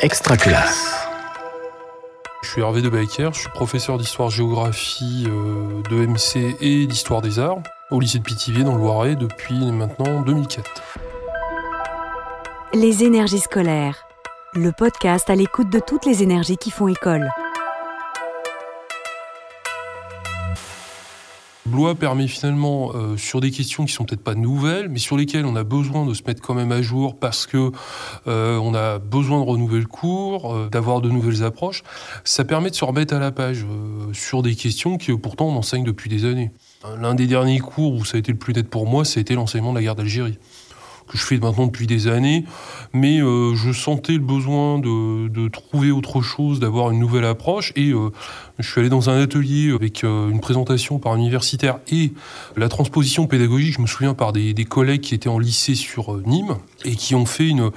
Extra classe. Je suis Hervé de Baker, je suis professeur d'histoire-géographie euh, de MC et d'histoire des arts au lycée de Pithiviers dans le Loiret depuis maintenant 2004. Les énergies scolaires, le podcast à l'écoute de toutes les énergies qui font école. Blois permet finalement, euh, sur des questions qui sont peut-être pas nouvelles, mais sur lesquelles on a besoin de se mettre quand même à jour parce que euh, on a besoin de renouveler le cours, euh, d'avoir de nouvelles approches, ça permet de se remettre à la page sur des questions qui pourtant on enseigne depuis des années. L'un des derniers cours où ça a été le plus net pour moi, c'était l'enseignement de la guerre d'Algérie que je fais maintenant depuis des années, mais euh, je sentais le besoin de, trouver autre chose, d'avoir une nouvelle approche, et euh, je suis allé dans un atelier avec euh, une présentation par un universitaire et la transposition pédagogique, je me souviens par des, collègues qui étaient en lycée sur Nîmes, et qui ont fait une,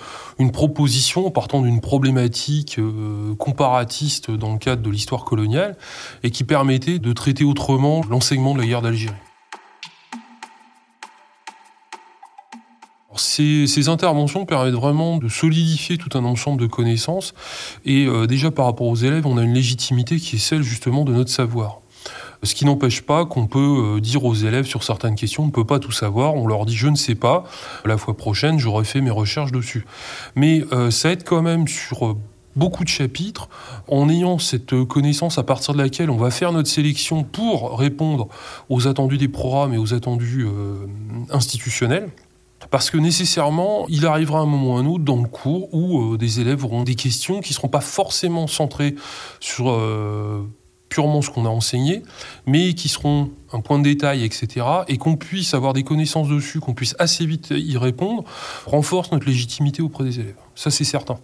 proposition partant d'une problématique comparatiste dans le cadre de l'histoire coloniale, et qui permettait de traiter autrement l'enseignement de la guerre d'Algérie. Ces, interventions permettent vraiment de solidifier tout un ensemble de connaissances. Et euh, déjà par rapport aux élèves, on a une légitimité qui est celle justement de notre savoir. Ce qui n'empêche pas qu'on peut euh, dire aux élèves sur certaines questions, on ne peut pas tout savoir, on leur dit je ne sais pas, la fois prochaine j'aurai fait mes recherches dessus. Mais euh, ça aide quand même sur beaucoup de chapitres, en ayant cette connaissance à partir de laquelle on va faire notre sélection pour répondre aux attendus des programmes et aux attendus institutionnels. Parce que nécessairement, il arrivera un moment ou un autre dans le cours où euh, des élèves auront des questions qui ne seront pas forcément centrées sur euh, purement ce qu'on a enseigné, mais qui seront un point de détail, etc. Et qu'on puisse avoir des connaissances dessus, qu'on puisse assez vite y répondre, renforce notre légitimité auprès des élèves. Ça, c'est certain.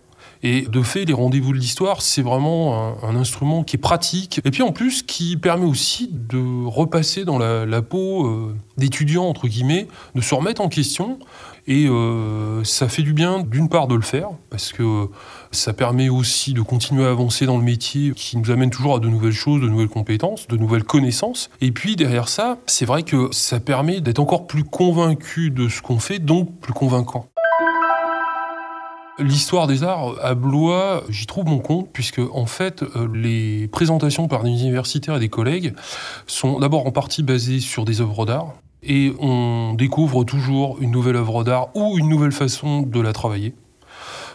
Et de fait, les rendez-vous de l'histoire, c'est vraiment un, instrument qui est pratique. Et puis en plus, qui permet aussi de repasser dans la, peau euh, d'étudiants, entre guillemets, de se remettre en question. Et euh, ça fait du bien, d'une part, de le faire, parce que ça permet aussi de continuer à avancer dans le métier qui nous amène toujours à de nouvelles choses, de nouvelles compétences, de nouvelles connaissances. Et puis derrière ça, c'est vrai que ça permet d'être encore plus convaincu de ce qu'on fait, donc plus convaincant. L'histoire des arts à Blois, j'y trouve mon compte, puisque en fait, euh, les présentations par des universitaires et des collègues sont d'abord en partie basées sur des œuvres d'art, et on découvre toujours une nouvelle œuvre d'art ou une nouvelle façon de la travailler.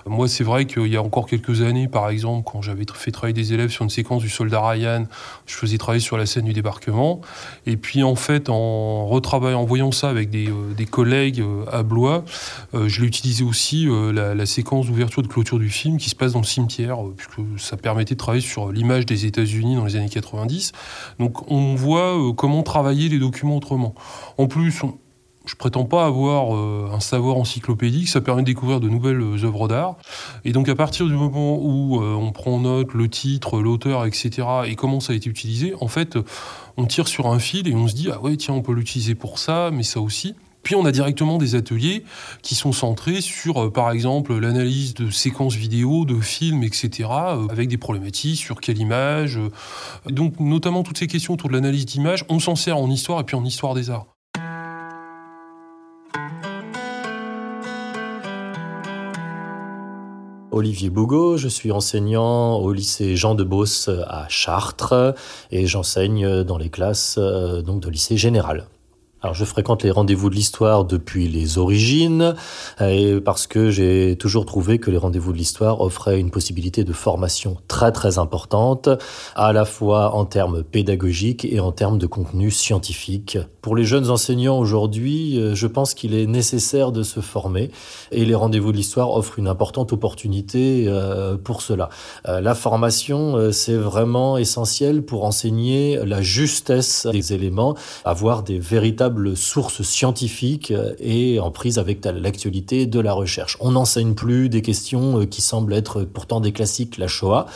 Moi, c'est vrai qu'il y a encore quelques années, par exemple, quand j'avais fait travailler des élèves sur une séquence du soldat Ryan, je faisais travailler sur la scène du débarquement. Et puis, en fait, en retravaillant, en voyant ça avec des, euh, collègues euh, à Blois, euh, je l'ai utilisé aussi la, séquence d'ouverture de clôture du film qui se passe dans le cimetière, puisque ça permettait de travailler sur l'image des États-Unis dans les années 90. Donc, on voit comment travailler les documents autrement. En plus, on, je prétends pas avoir euh, un savoir encyclopédique, ça permet de découvrir de nouvelles euh, œuvres d'art. Et donc à partir du moment où euh, on prend note, le titre, l'auteur, etc., et comment ça a été utilisé, en fait, on tire sur un fil et on se dit, ah ouais, tiens, on peut l'utiliser pour ça, mais ça aussi. Puis on a directement des ateliers qui sont centrés sur, par exemple, l'analyse de séquences vidéo, de films, etc., avec des problématiques sur quelle image. Donc notamment toutes ces questions autour de l'analyse d'image, on s'en sert en histoire et puis en histoire des arts. Olivier Bougot, je suis enseignant au lycée Jean de Beauce à Chartres et j'enseigne dans les classes euh, donc de lycée général. Alors je fréquente les rendez-vous de l'histoire depuis les origines, et parce que j'ai toujours trouvé que les rendez-vous de l'histoire offraient une possibilité de formation très très importante, à la fois en termes pédagogiques et en termes de contenu scientifique. Pour les jeunes enseignants aujourd'hui, euh, je pense qu'il est nécessaire de se former, et les rendez-vous de l'histoire offrent une importante opportunité euh, pour cela. Euh, la formation, c'est vraiment essentiel pour enseigner la justesse des éléments, avoir des véritables sources scientifiques et en prise avec l'actualité de la recherche. On n'enseigne plus des questions euh, qui semblent être pourtant des classiques, la Shoah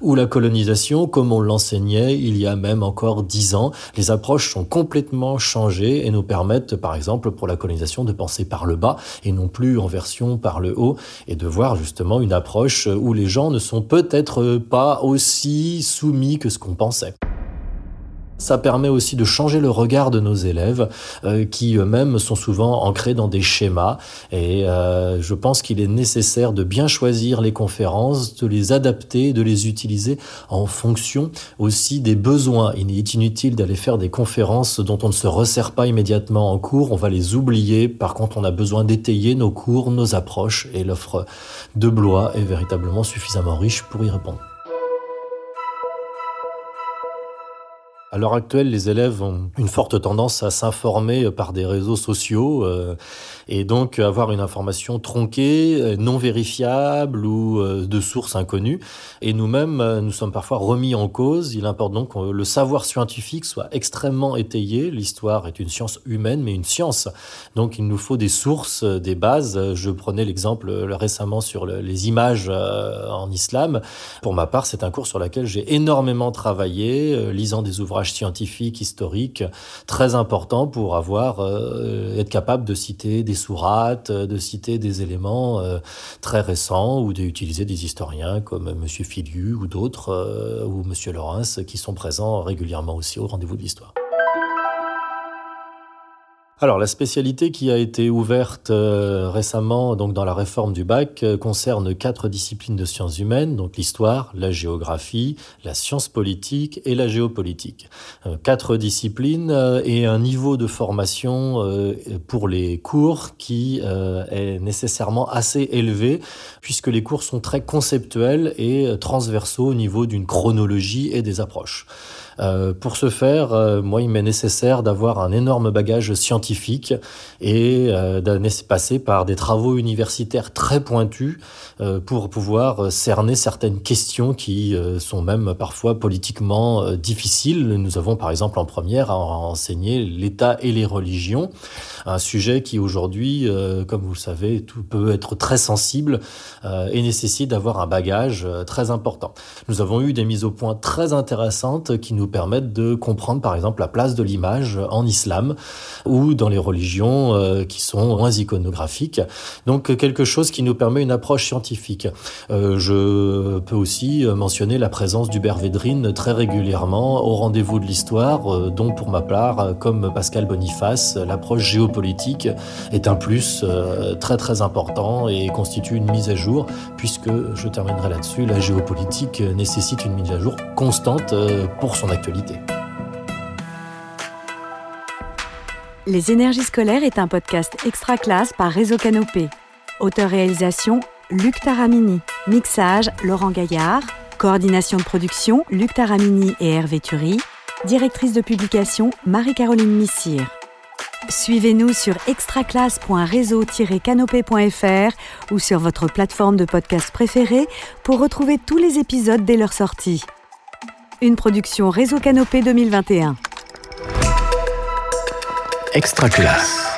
ou la colonisation, comme on l'enseignait il y a même encore dix ans. Les approches sont complètement changées et nous permettent, par exemple, pour la colonisation, de penser par le bas et non plus en version par le haut et de voir justement une approche où les gens ne sont peut-être pas aussi soumis que ce qu'on pensait. Ça permet aussi de changer le regard de nos élèves euh, qui eux-mêmes sont souvent ancrés dans des schémas et euh, je pense qu'il est nécessaire de bien choisir les conférences, de les adapter, de les utiliser en fonction aussi des besoins. Il est inutile d'aller faire des conférences dont on ne se resserre pas immédiatement en cours, on va les oublier. Par contre, on a besoin d'étayer nos cours, nos approches et l'offre de Blois est véritablement suffisamment riche pour y répondre. À l'heure actuelle, les élèves ont une forte tendance à s'informer par des réseaux sociaux euh, et donc avoir une information tronquée, euh, non vérifiable ou euh, de sources inconnues. Et nous-mêmes, nous sommes parfois remis en cause. Il importe donc que le savoir scientifique soit extrêmement étayé. L'histoire est une science humaine, mais une science. Donc il nous faut des sources, des bases. Je prenais l'exemple récemment sur les images en islam. Pour ma part, c'est un cours sur lequel j'ai énormément travaillé, lisant des ouvrages scientifique, historique, très important pour avoir, euh, être capable de citer des sourates, de citer des éléments euh, très récents ou d'utiliser des historiens comme M. Filiu ou d'autres, euh, ou M. Laurens, qui sont présents régulièrement aussi au rendez-vous de l'histoire. Alors la spécialité qui a été ouverte euh, récemment donc dans la réforme du bac euh, concerne quatre disciplines de sciences humaines, donc l'histoire, la géographie, la science politique et la géopolitique. Euh, quatre disciplines et un niveau de formation pour les cours qui est nécessairement assez élevé puisque les cours sont très conceptuels et transversaux au niveau d'une chronologie et des approches. Euh, pour ce faire, euh, moi, il m'est nécessaire d'avoir un énorme bagage scientifique et euh, d'aller passer par des travaux universitaires très pointus pour pouvoir cerner certaines questions qui sont même parfois politiquement difficiles. Nous avons par exemple en première à enseigner l'État et les religions, un sujet qui aujourd'hui, comme vous le savez, tout peut être très sensible et nécessite d'avoir un bagage très important. Nous avons eu des mises au point très intéressantes qui nous permettre de comprendre par exemple la place de l'image en islam ou dans les religions euh, qui sont moins iconographiques. Donc quelque chose qui nous permet une approche scientifique. Euh, je peux aussi mentionner la présence d'Hubert Védrine très régulièrement au rendez-vous de l'histoire, euh, dont pour ma part, comme Pascal Boniface, l'approche géopolitique est un plus très très important et constitue une mise à jour, puisque, je terminerai là-dessus, la géopolitique nécessite une mise à jour constante pour son Les énergies scolaires est un podcast extra classe par Réseau Canopé. Auteur-réalisation Luc Taramini. Mixage Laurent Gaillard. Coordination de production Luc Taramini et Hervé Thury. Directrice de publication Marie-Caroline Missire. Suivez-nous sur extraclasse.réseau-canopé.fr ou sur votre plateforme de podcast préférée pour retrouver tous les épisodes dès leur sortie. Une production Réseau Canopé 2021. Extra classe.